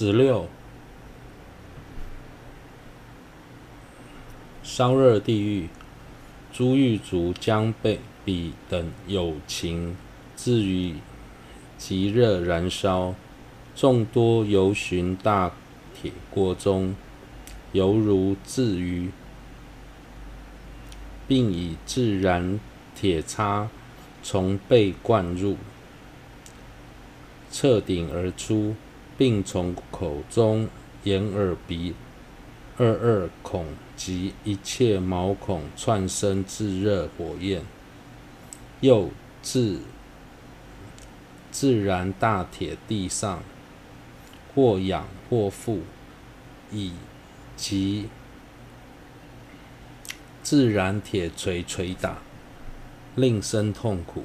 子六，烧热地狱，诸狱卒将被彼等有情置于极热燃烧，众多游循大铁锅中，犹如置于，并以自燃铁叉从背灌入，侧顶而出。并从口中、眼、耳、鼻二二孔及一切毛孔窜生炙热火焰，又自自然大铁地上，或仰或覆，以及自然铁锤锤打，令生痛苦。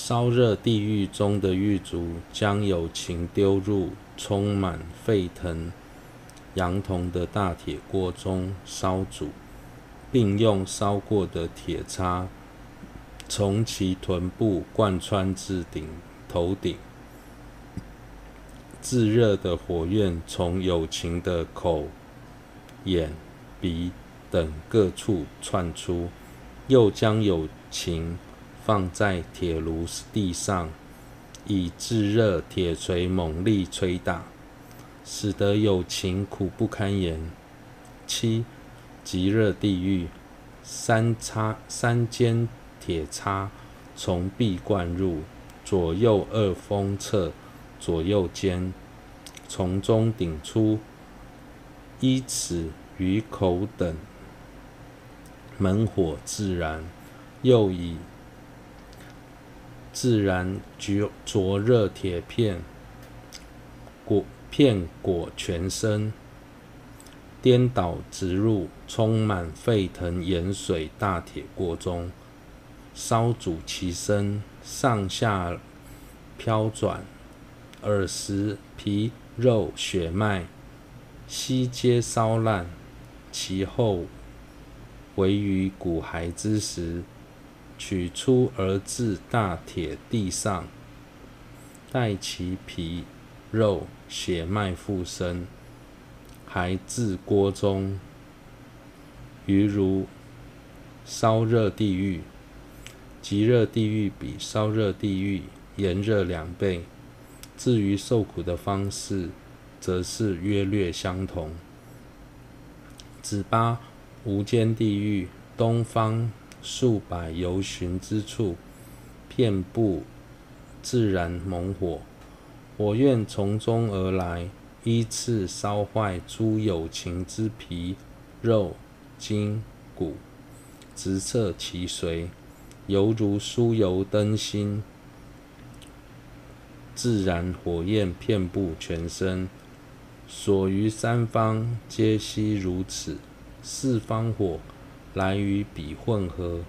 烧热地狱中的狱卒，将友情丢入充满沸腾羊铜的大铁锅中烧煮，并用烧过的铁叉从其臀部贯穿至顶头顶。炙热的火焰从友情的口、眼、鼻等各处窜出，又将友情。放在铁炉地上，以炙热铁锤猛力捶打，使得有情苦不堪言。七，极热地狱，三叉三尖铁叉从壁灌入，左右二锋侧，左右间，从中顶出，依此与口等，猛火自燃，又以。自然灼灼热铁片，裹片裹全身，颠倒直入充满沸腾盐水大铁锅中，烧煮其身，上下飘转，耳石皮肉血脉悉皆烧烂，其后唯余骨骸之时。取出而置大铁地上，待其皮肉血脉复生，还置锅中，于如烧热地狱。极热地狱比烧热地狱炎热两倍。至于受苦的方式，则是约略相同。子八无间地狱东方。数百游巡之处，遍布自然猛火，火焰从中而来，依次烧坏诸有情之皮肉筋骨，直彻其髓，犹如酥油灯芯。自然火焰遍布全身，所余三方皆悉如此。四方火。来与彼混合，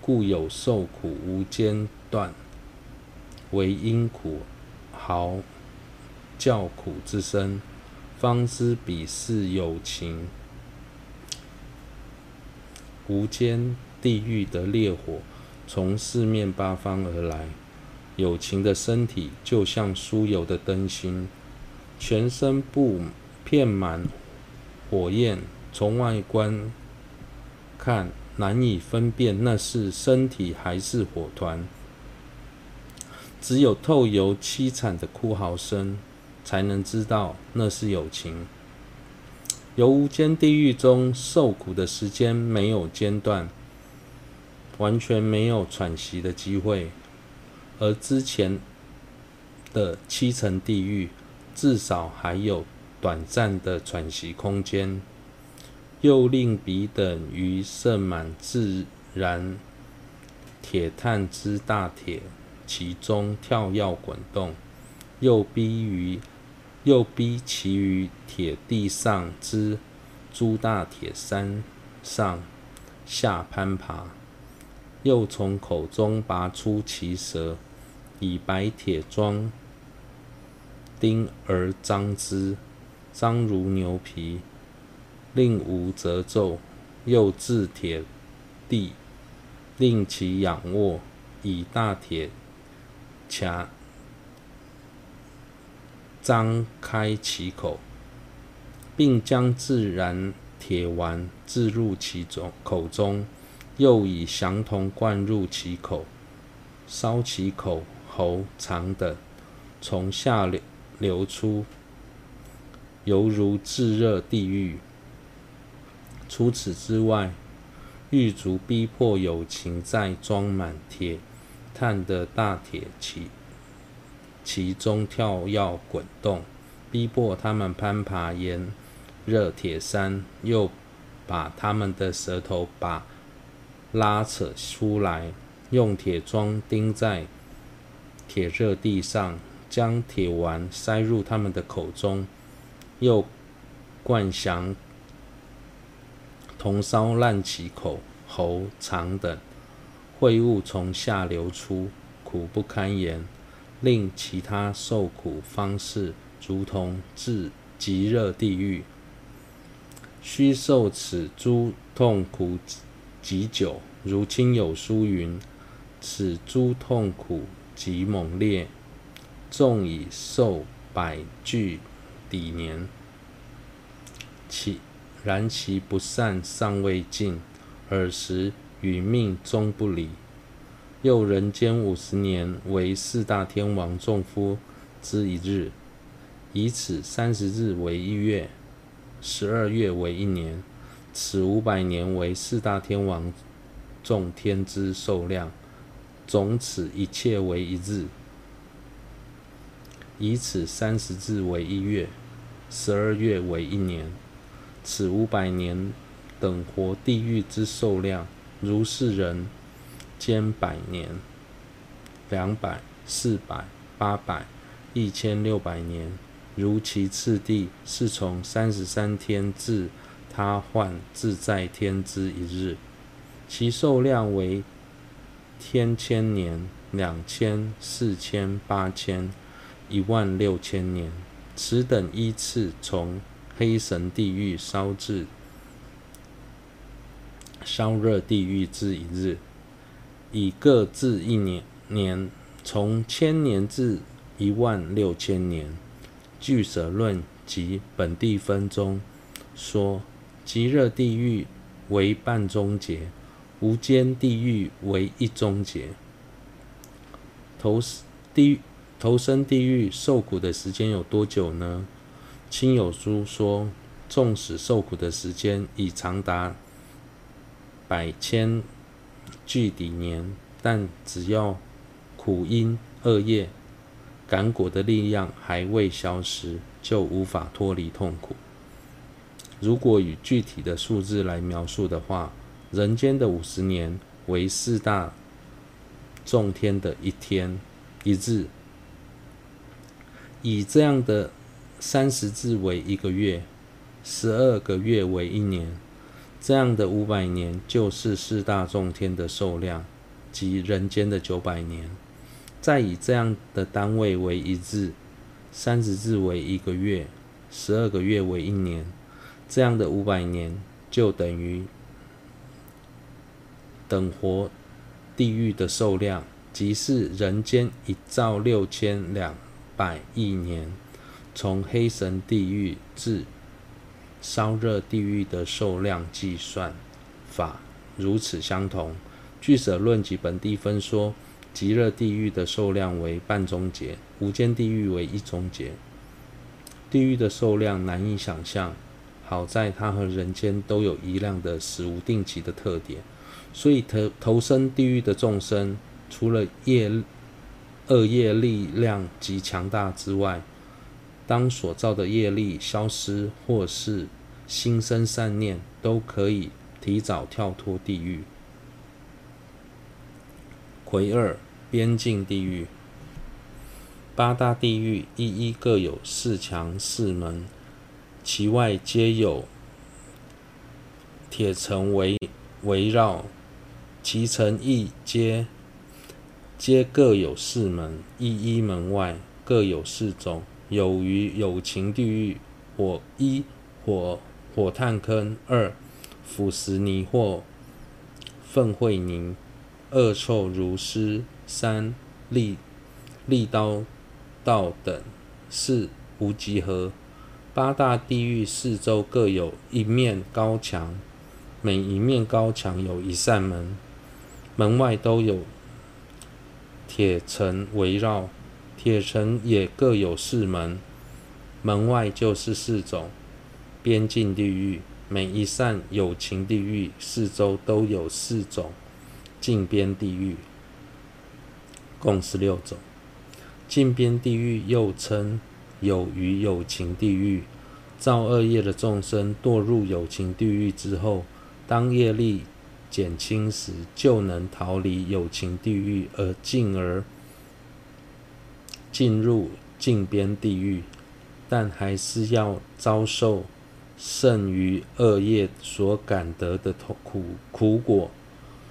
故有受苦无间断，为因苦嚎叫苦之声，方知彼是有情。无间地狱的烈火从四面八方而来，有情的身体就像酥油的灯芯，全身布遍满火焰，从外观。看难以分辨那是身体还是火团，只有透由凄惨的哭嚎声，才能知道那是有情。由无间地狱中受苦的时间没有间断，完全没有喘息的机会，而之前的七层地狱至少还有短暂的喘息空间。又令彼等于盛满自燃铁炭之大铁其中跳跃滚动，又逼于又逼其于铁地上之诸大铁山上下攀爬，又从口中拔出其舌，以白铁装钉而张之，张如牛皮。令无褶皱，又置铁地，令其仰卧，以大铁钳张开其口，并将自然铁丸置入其中口中，又以降铜灌入其口，烧其口、喉、肠等，从下流流出，犹如炙热地狱。除此之外，狱卒逼迫友情在装满铁炭的大铁其其中跳跃滚动，逼迫他们攀爬炎热铁山，又把他们的舌头把拉扯出来，用铁桩钉在铁热地上，将铁丸塞入他们的口中，又灌降。铜烧烂其口、喉、肠等，秽物从下流出，苦不堪言，令其他受苦方式如同至极热地狱。须受此诸痛苦极久，如亲友书云：“此诸痛苦极猛烈，纵已受百俱抵年。”其然其不善尚未尽，尔时与命终不离。又人间五十年为四大天王众夫之一日，以此三十日为一月，十二月为一年，此五百年为四大天王众天之寿量，总此一切为一日。以此三十日为一月，十二月为一年。此五百年等活地狱之寿量，如是人间百年、两百、四百、八百、一千六百年，如其次第，是从三十三天至他换自在天之一日，其寿量为天千年、两千、四千、八千、一万六千年，此等依次从。黑神地狱烧至烧热地狱之一日，以各至一年年，从千年至一万六千年。俱舍论及本地分中说，极热地狱为半终结，无间地狱为一终结。投地投身地狱受苦的时间有多久呢？亲友书说，纵使受苦的时间已长达百千俱抵年，但只要苦因恶业感果的力量还未消失，就无法脱离痛苦。如果以具体的数字来描述的话，人间的五十年为四大众天的一天一日，以这样的。三十字为一个月，十二个月为一年，这样的五百年就是四大众天的寿量，即人间的九百年。再以这样的单位为一日，三十字为一个月，十二个月为一年，这样的五百年就等于等活地狱的寿量，即是人间一兆六千两百亿年。从黑神地狱至烧热地狱的受量计算法如此相同。俱舍论及本地分说，极热地狱的受量为半中劫，无间地狱为一中劫。地狱的受量难以想象，好在它和人间都有一样的死无定期的特点，所以投投身地狱的众生，除了业恶业力量极强大之外，当所造的业力消失，或是心生善念，都可以提早跳脱地狱。魁二边境地狱，八大地狱一一各有四墙四门，其外皆有铁城围围绕，其城亦皆皆各有四门，一一门外各有四种。有于有情地狱，火一火火炭坑，二腐蚀泥或粪秽泥，恶臭如尸，三利利刀道等，四无极河。八大地狱四周各有一面高墙，每一面高墙有一扇门，门外都有铁城围绕，铁城也各有四门，门外就是四种边境地狱。每一扇有情地狱四周都有四种境边地狱，共十六种。境边地狱又称有余有情地狱。造恶业的众生堕入有情地狱之后，当业力减轻时，就能逃离有情地狱，而进而进入境边地狱，但还是要遭受剩余恶业所感得的苦苦果，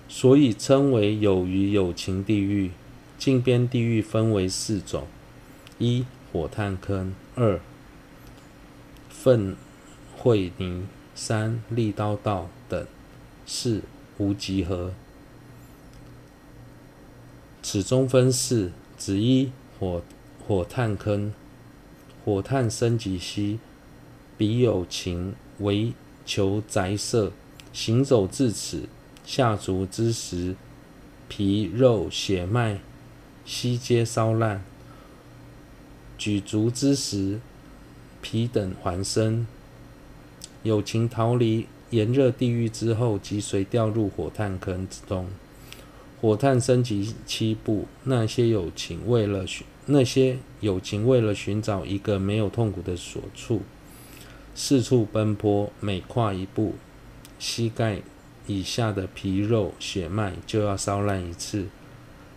所以称为有余有情地狱。境边地狱分为四种：一、火炭坑；二、粪秽泥，三利刀道等，四无极河。此中分四：子一火火炭坑，火炭生极稀，彼有情为求宅舍，行走至此，下足之时，皮肉血脉悉皆烧烂；举足之时，皮等还生，有情逃离炎热地狱之后，即随掉入火炭坑之中。火炭升级七步，那些友情为了寻那些友情为了寻找一个没有痛苦的所处，四处奔波，每跨一步，膝盖以下的皮肉血脉就要烧烂一次。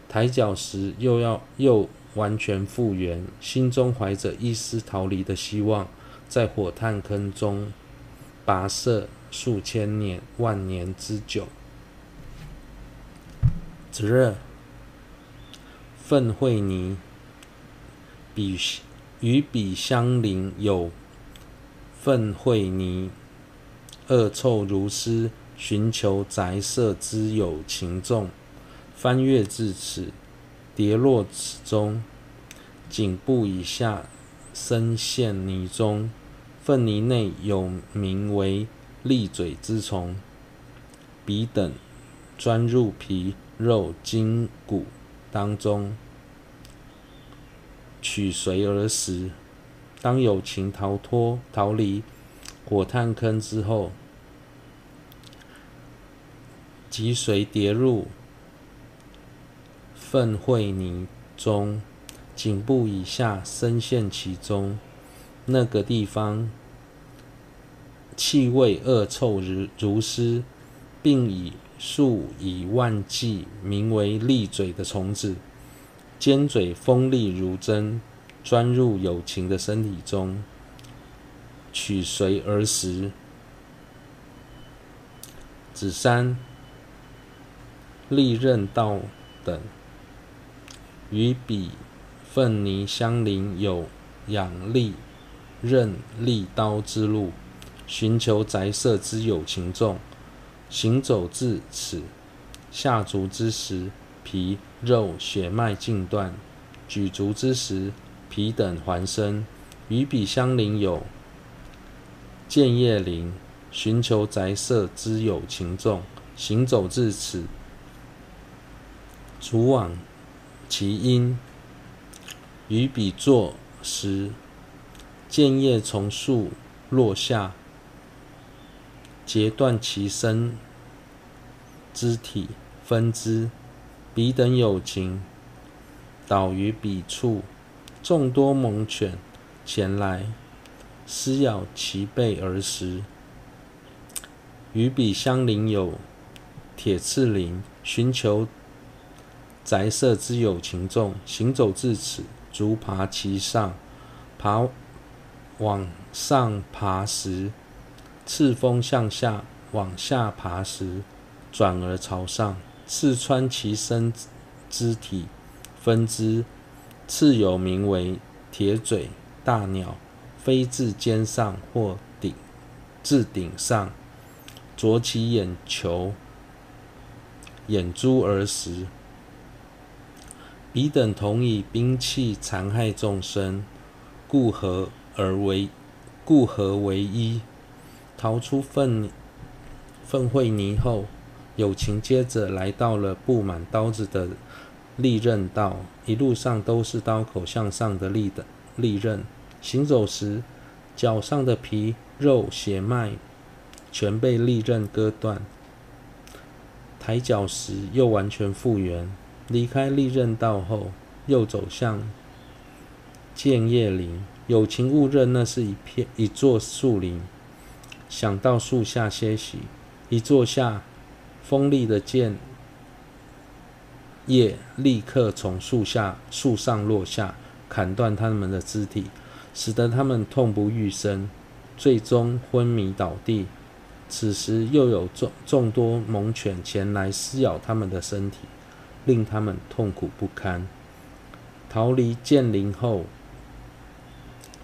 抬脚时又要又。完全复原，心中怀着一丝逃离的希望，在火炭坑中跋涉数千年、万年之久。子热，粪秽泥，彼与彼相邻有粪秽泥，恶臭如斯，寻求宅舍之有情众，翻越至此。跌落此中，颈部以下深陷泥中，粪泥内有名为利嘴之虫，彼等钻入皮肉筋骨当中，取髓而食。当有情逃脱逃离火炭坑之后，即随跌入。粪秽泥中，颈部以下深陷其中，那个地方气味恶臭如如斯，并以数以万计名为利嘴的虫子，尖嘴锋利如针，钻入有情的身体中，取髓而食。子三，利刃道等。与彼粪泥相邻，有养利刃利刀之路，寻求宅舍之有情众，行走至此，下足之时，皮肉血脉尽断；举足之时，皮等还生。与彼相邻有箭叶林，寻求宅舍之有情众，行走至此，足往。其因与彼坐时，箭叶从树落下，截断其身肢体分支。彼等有情倒于彼处，众多猛犬前来撕咬其背而食。与彼相邻有铁刺林，寻求。宅舍之有情众，行走至此，足爬其上，爬往上爬时，刺锋向下往下爬时，转而朝上，刺穿其身肢体分支。刺有名为铁嘴大鸟，飞至肩上或顶至顶上，啄其眼球、眼珠而食。彼等同以兵器残害众生，故何而为故合为一，逃出粪粪秽泥后，友情接着来到了布满刀子的利刃道，一路上都是刀口向上的利的利刃。行走时，脚上的皮肉血脉全被利刃割断；抬脚时又完全复原。离开利刃道后，又走向建业林。友情误认那是一片一座树林，想到树下歇息。一坐下，锋利的剑叶立刻从树下树上落下，砍断他们的肢体，使得他们痛不欲生，最终昏迷倒地。此时又有众众多猛犬前来撕咬他们的身体，令他们痛苦不堪。逃离剑林后。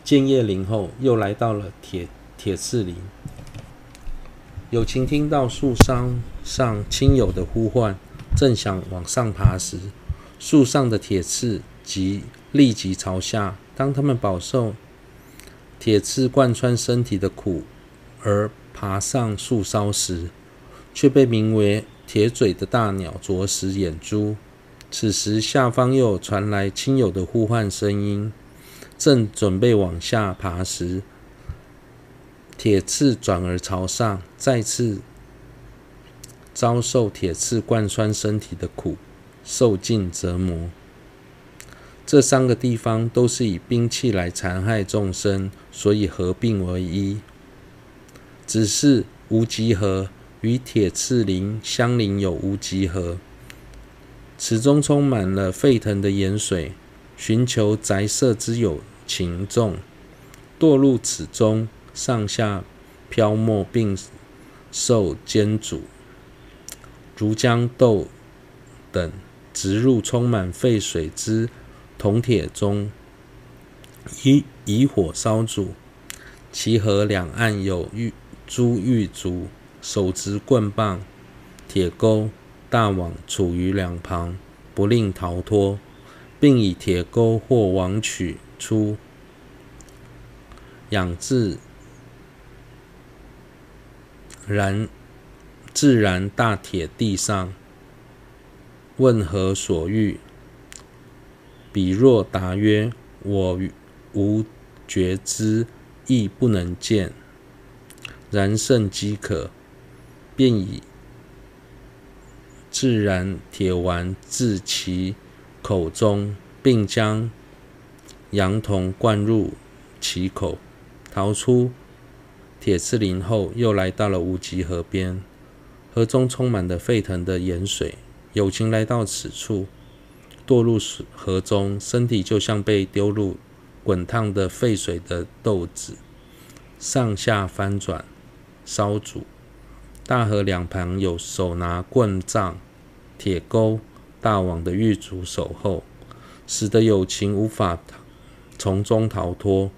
剑叶林后，又来到了铁铁刺林。友情听到树梢上亲友的呼唤，正想往上爬时，树上的铁刺即立即朝下。当他们饱受铁刺贯穿身体的苦而爬上树梢时，却被名为铁嘴的大鸟啄食眼珠。此时，下方又传来亲友的呼唤声音。正准备往下爬时，铁刺转而朝上，再次遭受铁刺贯穿身体的苦，受尽折磨。这三个地方都是以兵器来残害众生，所以合并为一。只是无极河与铁刺林相邻有无极河，此中充满了沸腾的盐水，寻求宅舍之友。情众堕入此中，上下漂沫，并受煎煮，如将豆等直入充满沸水之铜铁中，以以火烧煮。其河两岸有玉珠玉卒，手执棍棒、铁钩、大网，处于两旁，不令逃脱，并以铁钩或网取。出养自然自然大铁地上，问何所欲？彼若答曰：“我无觉知，亦不能见，然甚饥渴，便以自然铁丸置其口中，并将。”羊铜灌入其口，逃出铁刺林后，又来到了无极河边。河中充满了沸腾的盐水。友情来到此处，堕入河中，身体就像被丢入滚烫的沸水的豆子，上下翻转烧煮。大河两旁有手拿棍杖、铁钩、大网的狱卒守候，使得友情无法。从中逃脱，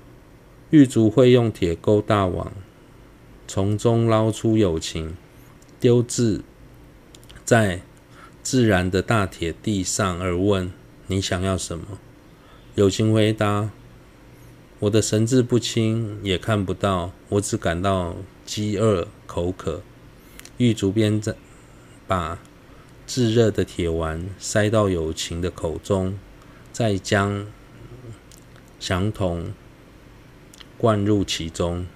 狱卒会用铁钩大网从中捞出友情，丢置在自然的大铁地上，而问：“你想要什么？”友情回答：“我的神志不清，也看不到，我只感到饥饿、口渴。”玉竹边在把炙热的铁丸塞到友情的口中，再将。祥同灌入其中，